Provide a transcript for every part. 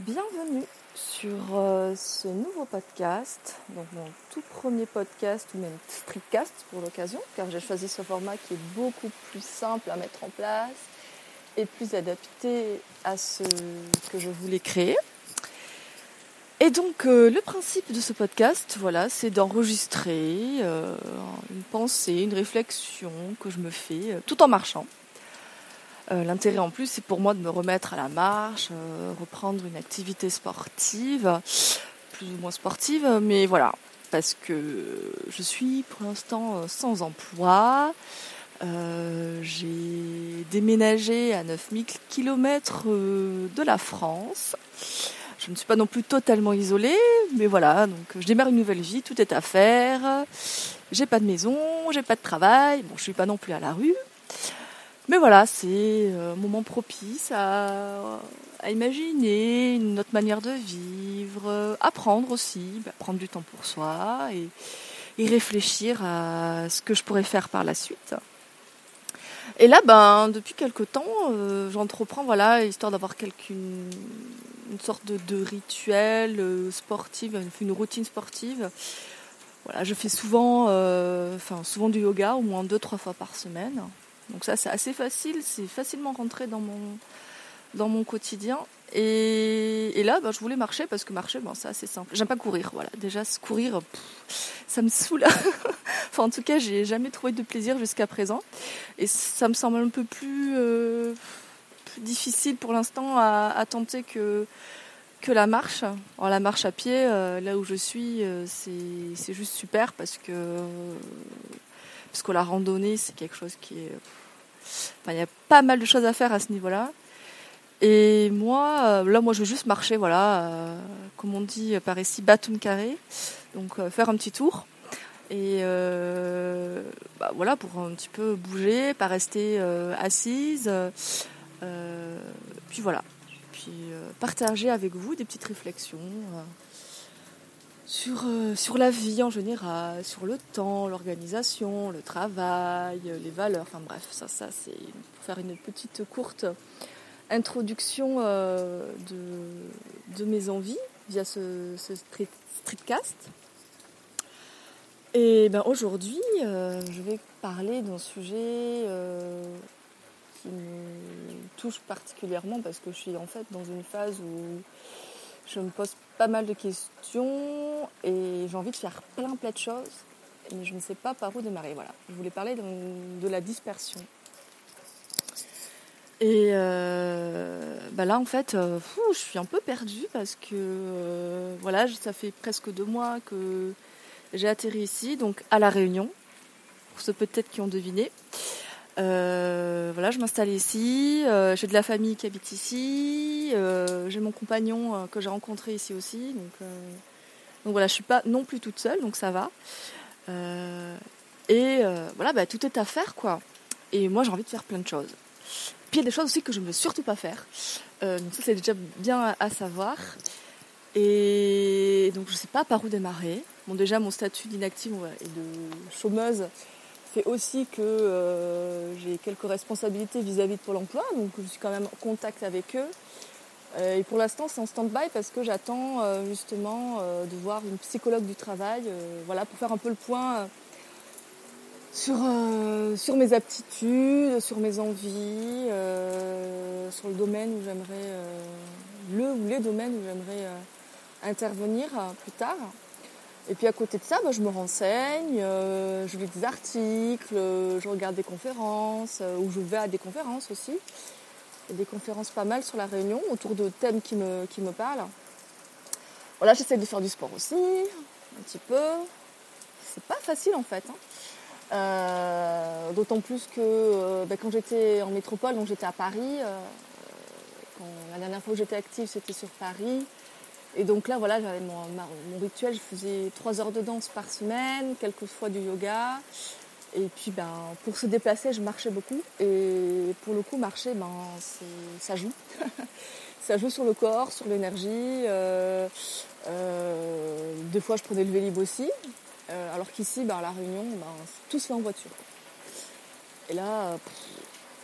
Bienvenue sur euh, ce nouveau podcast, donc mon tout premier podcast ou même streetcast pour l'occasion, car j'ai choisi ce format qui est beaucoup plus simple à mettre en place et plus adapté à ce que je voulais créer. Et donc euh, le principe de ce podcast, voilà, c'est d'enregistrer euh, une pensée, une réflexion que je me fais tout en marchant. Euh, L'intérêt en plus, c'est pour moi de me remettre à la marche, euh, reprendre une activité sportive, plus ou moins sportive, mais voilà, parce que je suis pour l'instant euh, sans emploi. J'ai déménagé à 9000 km de la France. Je ne suis pas non plus totalement isolée, mais voilà, donc je démarre une nouvelle vie, tout est à faire. J'ai pas de maison, j'ai pas de travail, bon, je suis pas non plus à la rue. Mais voilà, c'est un moment propice à, à imaginer une autre manière de vivre, apprendre aussi, bah, prendre du temps pour soi et, et réfléchir à ce que je pourrais faire par la suite. Et là, ben, depuis quelque temps, euh, j'entreprends, voilà, histoire d'avoir une, une sorte de, de rituel euh, sportif, une routine sportive. Voilà, je fais souvent, euh, enfin, souvent du yoga, au moins deux, trois fois par semaine. Donc ça, c'est assez facile, c'est facilement rentré dans mon, dans mon quotidien. Et, là, ben, je voulais marcher parce que marcher, ben, c'est assez simple. J'aime pas courir, voilà. Déjà, courir, ça me saoule. enfin, en tout cas, j'ai jamais trouvé de plaisir jusqu'à présent. Et ça me semble un peu plus, euh, difficile pour l'instant à, tenter que, que la marche. Alors, la marche à pied, euh, là où je suis, euh, c'est juste super parce que parce que la randonnée, c'est quelque chose qui est. Il y a pas mal de choses à faire à ce niveau-là. Et moi, là, moi, je veux juste marcher, voilà, euh, comme on dit par ici, bâton carré. Donc, euh, faire un petit tour. Et euh, bah, voilà, pour un petit peu bouger, pas rester assise. puis voilà. Puis partager avec vous des petites réflexions sur, euh, sur la vie en général, sur le temps, l'organisation, le travail, les valeurs, enfin bref, ça, ça c'est pour faire une petite courte introduction euh, de, mes envies via ce, ce street, streetcast. Et ben aujourd'hui, euh, je vais parler d'un sujet qui me touche particulièrement parce que je suis en fait dans une phase où je me pose pas mal de questions et j'ai envie de faire plein plein de choses, mais je ne sais pas par où démarrer. Voilà, je voulais parler de, la dispersion. Et euh, bah là, en fait, euh, je suis un peu perdue parce que euh, voilà, ça fait presque deux mois que j'ai atterri ici, donc à la Réunion, pour ceux peut-être qui ont deviné. Euh, voilà, je m'installe ici. Euh, j'ai de la famille qui habite ici. Euh, j'ai mon compagnon que j'ai rencontré ici aussi. Donc, donc, voilà, je suis pas non plus toute seule, donc ça va. et voilà, bah, tout est à faire, quoi. Et moi, j'ai envie de faire plein de choses. Puis il y a des choses aussi que je ne veux surtout pas faire. donc ça, c'est déjà bien à, à savoir. Et donc, je ne sais pas par où démarrer. Bon, déjà, mon statut d'inactive et de chômeuse fait aussi que euh, j'ai quelques responsabilités vis-à-vis -vis de Pôle emploi, donc je suis quand même en contact avec eux. Euh, et pour l'instant, c'est en stand-by parce que j'attends euh, justement de voir une psychologue du travail, voilà, pour faire un peu le point sur, sur mes aptitudes, sur mes envies, sur le domaine où j'aimerais, le ou les domaines où j'aimerais intervenir plus tard. Et puis à côté de ça, bah, je me renseigne, euh, je lis des articles, euh, je regarde des conférences, euh, ou je vais à des conférences aussi. Il y a des conférences pas mal sur la Réunion, autour de thèmes qui me, qui me parlent. Voilà, j'essaie de faire du sport aussi, un petit peu. C'est pas facile en fait. Hein. D'autant plus que bah, quand j'étais en métropole, donc j'étais à Paris, la dernière fois que j'étais active, c'était sur Paris. Et donc là, voilà, j'avais mon, rituel. Je faisais trois heures de danse par semaine, quelques fois du yoga. Et puis, ben, pour se déplacer, je marchais beaucoup. Et pour le coup, marcher, ben, ça joue. ça joue sur le corps, sur l'énergie. Euh, euh, deux fois, je prenais le vélib aussi. Euh, alors qu'ici, ben, à La Réunion, ben, tout se fait en voiture. Et là,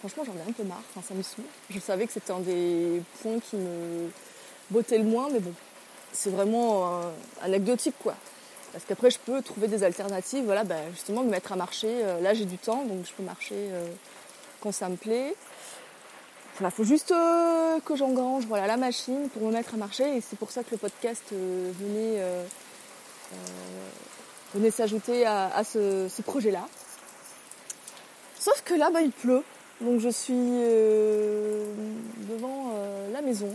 franchement, j'en ai un peu marre. Ça me saoule. Je savais que c'était un des points qui me botter le moins, mais bon, c'est vraiment anecdotique quoi. Parce qu'après, je peux trouver des alternatives, voilà, ben, justement, me mettre à marcher. là, j'ai du temps, donc je peux marcher quand ça me plaît. Voilà, faut juste que j'engrange voilà, la machine pour me mettre à marcher. Et c'est pour ça que le podcast venait, venait s'ajouter à, ce, projet-là. Sauf que là, bah, il pleut. Donc je suis devant la maison.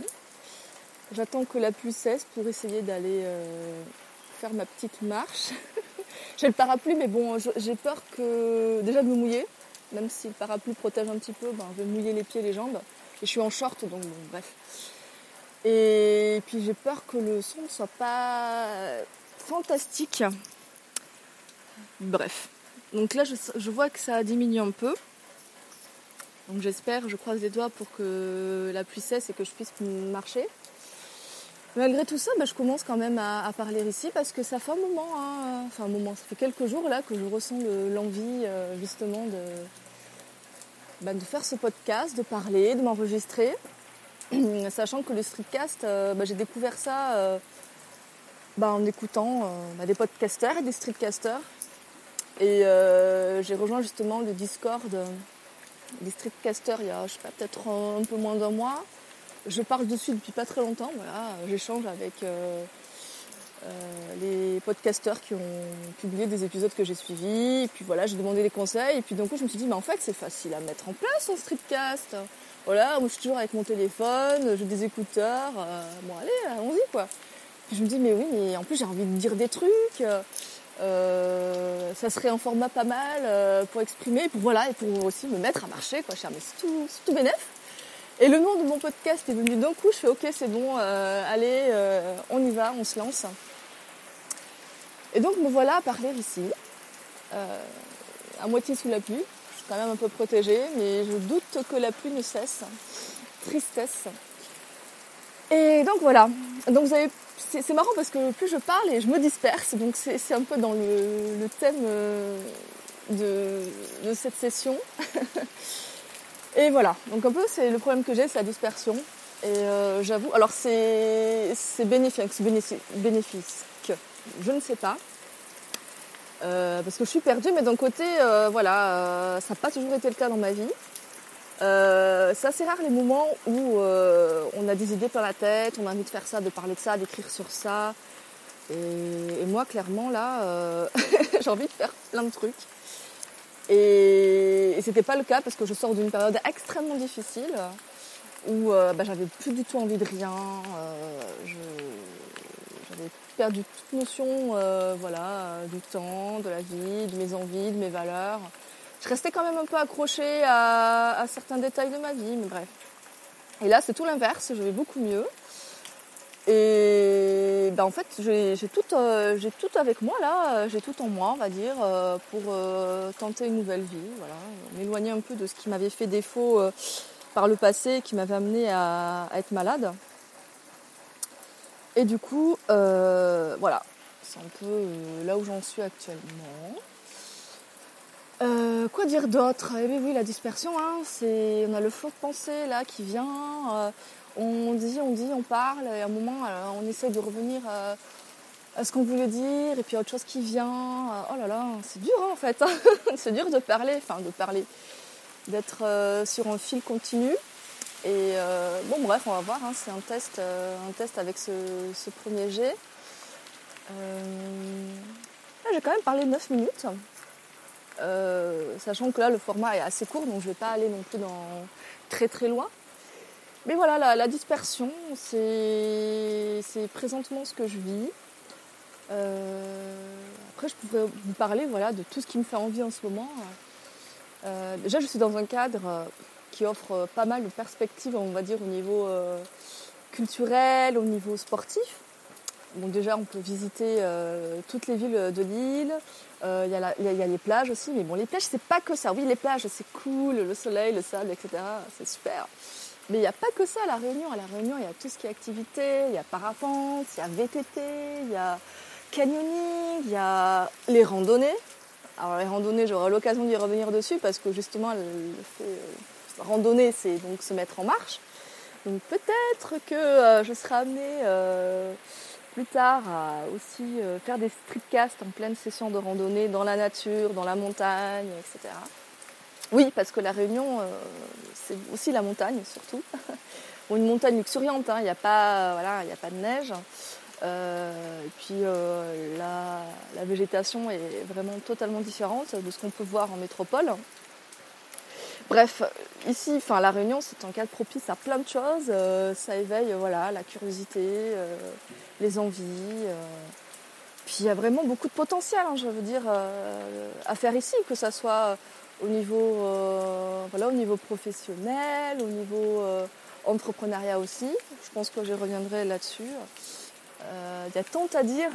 J'attends que la pluie cesse pour essayer d'aller euh, faire ma petite marche. j'ai le parapluie, mais bon, j'ai peur que déjà de me mouiller. Même si le parapluie protège un petit peu, ben, je vais mouiller les pieds et les jambes. Et je suis en short, donc bref. Et puis j'ai peur que le son ne soit pas fantastique. Bref. Donc là, je, je vois que ça a diminué un peu. Donc j'espère, je croise les doigts pour que la pluie cesse et que je puisse marcher. Malgré tout ça, bah, je commence quand même à, parler ici parce que ça fait un moment, hein, enfin un moment, ça fait quelques jours là que je ressens l'envie euh, justement de, bah, de faire ce podcast, de parler, de m'enregistrer. Sachant que le streetcast, euh, bah, j'ai découvert ça euh, en écoutant des podcasters et des streetcasters. Et j'ai rejoint justement le Discord des streetcasters il y a, je sais pas, peut-être un peu moins d'un mois je parle dessus depuis pas très longtemps. Voilà, j'échange avec euh, euh, les podcasteurs qui ont publié des épisodes que j'ai suivis. Et puis voilà, j'ai demandé des conseils. Et puis d'un coup, je me suis dit, mais en fait, c'est facile à mettre en place un streetcast. Voilà, moi je suis toujours avec mon téléphone, j'ai des écouteurs. Euh, bon, allez, allons-y quoi. Puis je me dis, mais oui, mais en plus j'ai envie de dire des trucs. ça serait un format pas mal pour exprimer, pour voilà, et pour aussi me mettre à marcher, quoi. Mais c'est tout, tout bénef. Et le nom de mon podcast est venu d'un coup, je fais ok c'est bon, euh, allez, euh, on y va, on se lance. Et donc me voilà à parler ici, euh, à moitié sous la pluie. Je suis quand même un peu protégée, mais je doute que la pluie ne cesse. Tristesse. Et donc voilà. Donc c'est marrant parce que plus je parle et je me disperse, donc c'est un peu dans le, thème de cette session. Et voilà, donc un peu c'est le problème que j'ai, c'est la dispersion. Et euh, j'avoue, alors c'est bénéfique, bénéfice, que je ne sais pas. Euh, parce que je suis perdue, mais d'un côté, euh, voilà, ça n'a pas toujours été le cas dans ma vie. c'est assez rare les moments où on a des idées plein la tête, on a envie de faire ça, de parler de ça, d'écrire sur ça. et moi, clairement, là, j'ai envie de faire plein de trucs. Et, c'était pas le cas parce que je sors d'une période extrêmement difficile où euh, bah, j'avais plus du tout envie de rien. Euh, j'avais perdu toute notion euh, voilà, du temps, de la vie, de mes envies, de mes valeurs. Je restais quand même un peu accrochée à, à certains détails de ma vie, mais bref. Et là, c'est tout l'inverse, je vais beaucoup mieux. Et ben en fait, j'ai tout, euh, j'ai tout avec moi là, j'ai tout en moi, on va dire, euh, pour euh, tenter une nouvelle vie, voilà, m'éloigner un peu de ce qui m'avait fait défaut par le passé, qui m'avait amené à, être malade. Et du coup, voilà, c'est un peu là où j'en suis actuellement. quoi dire d'autre? Eh bien oui, la dispersion, hein, c'est, on a le flot de pensée là qui vient on dit, on dit, on parle, et à un moment, euh, on essaie de revenir euh, à ce qu'on voulait dire, et puis autre chose qui vient. Euh, oh là là, c'est dur hein, en fait. c'est dur de parler, enfin de parler, d'être sur un fil continu. Et bon, bref, on va voir. Hein, c'est un test, avec ce, premier jet. j'ai quand même parlé 9 minutes. sachant que là le format est assez court donc je ne vais pas aller non plus très très loin mais voilà, la, dispersion, c'est présentement ce que je vis. Euh, après, je pourrais vous parler voilà, de tout ce qui me fait envie en ce moment. Euh, déjà, je suis dans un cadre qui offre pas mal de perspectives, on va dire, au niveau euh, culturel, au niveau sportif. Bon, déjà, on peut visiter toutes les villes de l'île. Il y, y, a les plages aussi, mais bon, les plages, c'est pas que ça. Oui, les plages, c'est cool, le soleil, le sable, etc. C'est super. Mais il n'y a pas que ça à La Réunion. À La Réunion, il y a tout ce qui est activité, il y a parapente, il y a VTT, il y a canyoning, il y a les randonnées. Alors les randonnées, j'aurai l'occasion d'y revenir dessus parce que justement, le fait, euh, randonner, c'est donc se mettre en marche. Donc peut-être que je serai amenée plus tard à aussi faire des streetcasts en pleine session de randonnée dans la nature, dans la montagne, etc. Oui, parce que la Réunion, c'est aussi la montagne surtout. une montagne luxuriante, hein. il n'y a, pas, voilà, a pas de neige. et puis la, végétation est vraiment totalement différente de ce qu'on peut voir en métropole. Bref, ici, enfin, la Réunion, c'est un cadre propice à plein de choses. Euh, ça éveille voilà, la curiosité, euh, les envies. Euh. Puis il y a vraiment beaucoup de potentiel, hein, je veux dire, à faire ici, que ce soit au niveau, voilà, au niveau professionnel, au niveau entrepreneuriat aussi. Je pense que je reviendrai là-dessus. Il y a tant à dire,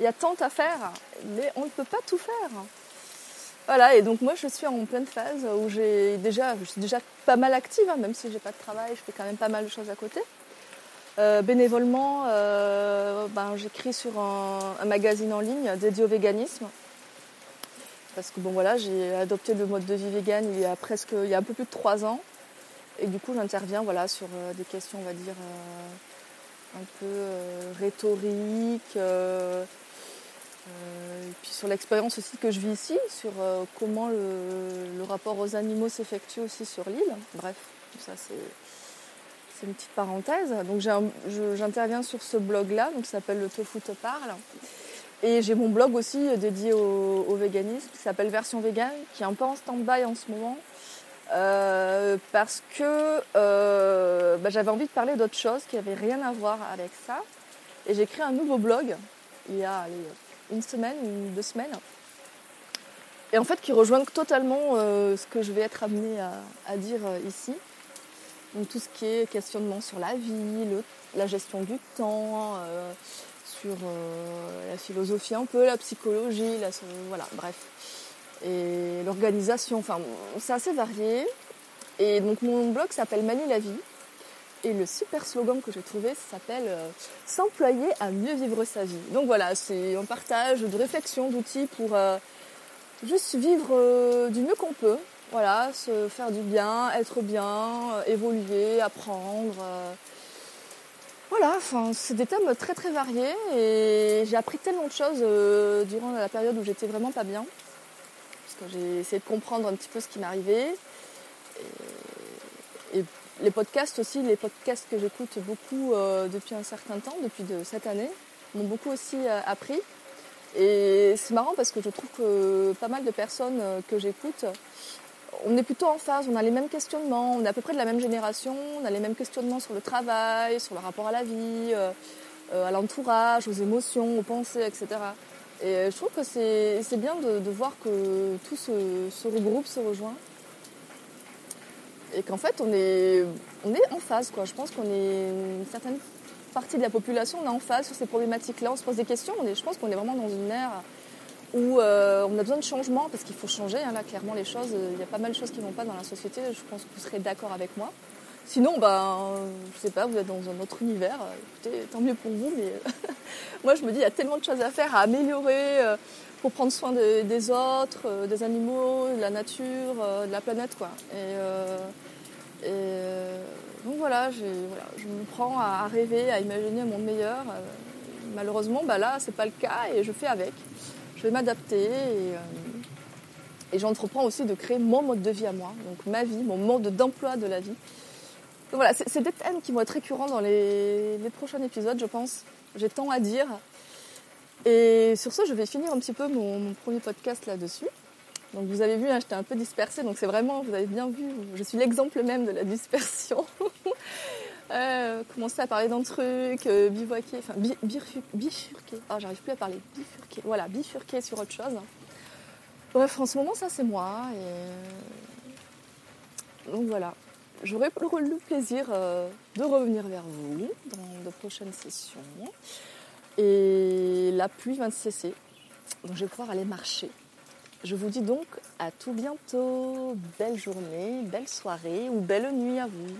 il y a tant à faire, mais on ne peut pas tout faire. Voilà, et donc moi je suis en pleine phase où j'ai déjà, je suis déjà pas mal active, hein, même si j'ai pas de travail, je fais quand même pas mal de choses à côté. Euh, bénévolement, euh, ben, j'écris sur un, magazine en ligne dédié au véganisme. Parce que bon voilà, j'ai adopté le mode de vie vegan il y a presque, il y a un peu plus de trois ans. Et du coup j'interviens voilà, sur euh, des questions, on va dire, un peu rhétoriques euh, et puis sur l'expérience aussi que je vis ici, sur euh, comment le, rapport aux animaux s'effectue aussi sur l'île. Bref, ça c'est une petite parenthèse. Donc j'interviens sur ce blog-là, donc ça s'appelle Le Tofu te parle. Et j'ai mon blog aussi dédié au, véganisme qui s'appelle Version Vegan, qui est un peu en stand-by en ce moment. Euh, parce que bah, j'avais envie de parler d'autre chose qui n'avait rien à voir avec ça. Et j'ai créé un nouveau blog il y a une semaine ou deux semaines. Et en fait, qui rejoignent totalement euh, ce que je vais être amenée à, dire euh, ici. Donc tout ce qui est questionnement sur la vie, la gestion du temps, euh, sur la philosophie un peu, la psychologie, voilà, bref. Et l'organisation, enfin, c'est assez varié. Et donc mon blog s'appelle Manie la vie. Et le super slogan que j'ai trouvé s'appelle euh, S'employer à mieux vivre sa vie. Donc voilà, c'est un partage de réflexions, d'outils pour euh, juste vivre euh, du mieux qu'on peut. Voilà, se faire du bien, être bien, évoluer, apprendre. Voilà, enfin, c'est des thèmes très très variés et j'ai appris tellement de choses durant la période où j'étais vraiment pas bien. Parce que j'ai essayé de comprendre un petit peu ce qui m'arrivait. et les podcasts aussi, les podcasts que j'écoute beaucoup euh, depuis un certain temps, depuis de cette année, m'ont beaucoup aussi euh, appris. Et c'est marrant parce que je trouve que pas mal de personnes euh, que j'écoute, on est plutôt en phase, on a les mêmes questionnements, on est à peu près de la même génération, on a les mêmes questionnements sur le travail, sur le rapport à la vie, à l'entourage, aux émotions, aux pensées, etc. Et je trouve que c'est bien de, voir que tout se, se regroupe, se rejoint et qu'en fait on est, on est en phase. Quoi. Je pense qu'on est une certaine partie de la population, on est en phase sur ces problématiques-là, on se pose des questions. On est, je pense qu'on est vraiment dans une ère où euh, on a besoin de changement parce qu'il faut changer. Hein, là, clairement, les choses, il y a pas mal de choses qui ne vont pas dans la société. Je pense que vous serez d'accord avec moi. Sinon, ben, je sais pas, vous êtes dans un autre univers. Écoutez, tant mieux pour vous. Mais moi, je me dis, il y a tellement de choses à faire, à améliorer. Euh, pour prendre soin des autres, euh, des animaux, de la nature, euh, de la planète. Quoi. Et, euh, donc voilà, je me prends à, rêver, à imaginer monde meilleur. malheureusement, bah là, c'est pas le cas et je fais avec. Je vais m'adapter et, et j'entreprends aussi de créer mon mode de vie à moi, donc ma vie, mon mode d'emploi de la vie. Donc voilà, c'est des thèmes qui vont être récurrents dans les, les prochains épisodes, je pense. J'ai tant à dire. Et sur ce, je vais finir un petit peu mon, premier podcast là-dessus. Donc vous avez vu, hein, j'étais un peu dispersée, donc c'est vraiment, vous avez bien vu, je suis l'exemple même de la dispersion. euh, commencer à parler d'un truc, euh, bivouaquer, enfin bifurquer, ah j'arrive plus à parler, bifurquer, voilà, bifurquer sur autre chose. Bref, en ce moment, ça c'est moi. Et... Donc voilà, j'aurai le plaisir euh, de revenir vers vous dans de prochaines sessions. Et la pluie de cesser. Donc je vais pouvoir aller marcher. Je vous dis donc à tout bientôt. Belle journée, belle soirée ou belle nuit à vous.